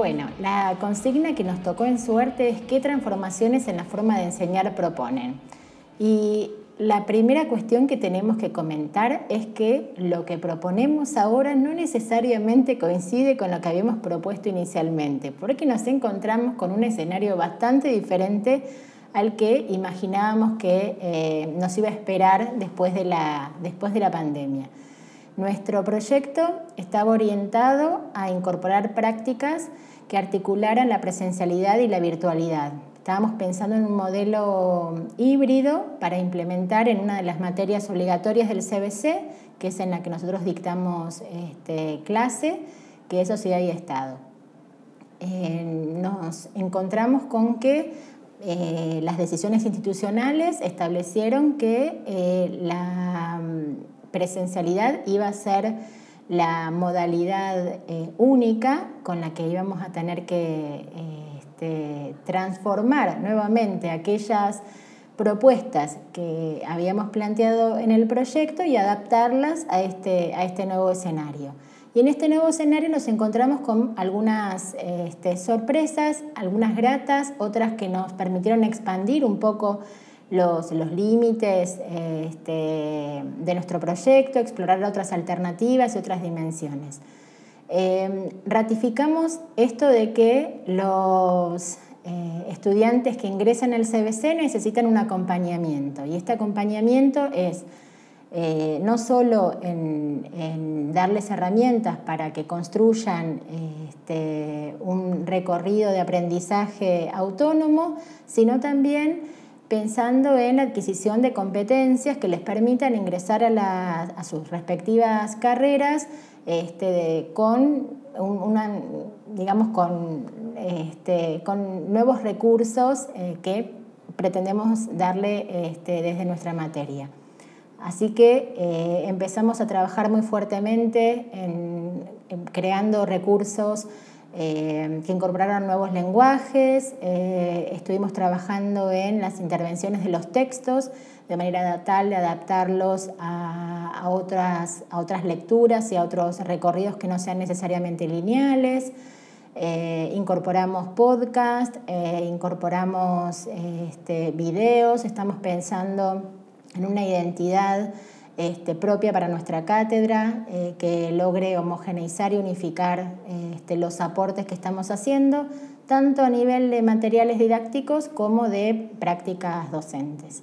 Bueno, la consigna que nos tocó en suerte es qué transformaciones en la forma de enseñar proponen. Y la primera cuestión que tenemos que comentar es que lo que proponemos ahora no necesariamente coincide con lo que habíamos propuesto inicialmente, porque nos encontramos con un escenario bastante diferente al que imaginábamos que eh, nos iba a esperar después de la, después de la pandemia. Nuestro proyecto estaba orientado a incorporar prácticas que articularan la presencialidad y la virtualidad. Estábamos pensando en un modelo híbrido para implementar en una de las materias obligatorias del CBC, que es en la que nosotros dictamos este, clase, que es Sociedad y Estado. Eh, nos encontramos con que eh, las decisiones institucionales establecieron que eh, la presencialidad iba a ser la modalidad eh, única con la que íbamos a tener que este, transformar nuevamente aquellas propuestas que habíamos planteado en el proyecto y adaptarlas a este, a este nuevo escenario. Y en este nuevo escenario nos encontramos con algunas este, sorpresas, algunas gratas, otras que nos permitieron expandir un poco los, límites este, de nuestro proyecto, explorar otras alternativas y otras dimensiones. Em, ratificamos esto de que los eh, estudiantes que ingresan al CBC necesitan un acompañamiento y este acompañamiento es eh, no solo en, darles herramientas para que construyan este, un recorrido de aprendizaje autónomo, sino también pensando en la adquisición de competencias que les permitan ingresar a, sus respectivas carreras este, con, digamos, este, con, nuevos recursos eh, que pretendemos darle este, desde nuestra materia. Así que eh, empezamos a trabajar muy fuertemente en, creando recursos eh, que incorporaran nuevos lenguajes, eh, estuvimos trabajando en las intervenciones de los textos de manera tal de adaptarlos a, otras, a otras lecturas y a otros recorridos que no sean necesariamente lineales. incorporamos podcast, incorporamos este, videos, estamos pensando en una identidad este, propia para nuestra cátedra, eh, que logre homogeneizar y unificar este, los aportes que estamos haciendo, tanto a nivel de materiales didácticos como de prácticas docentes.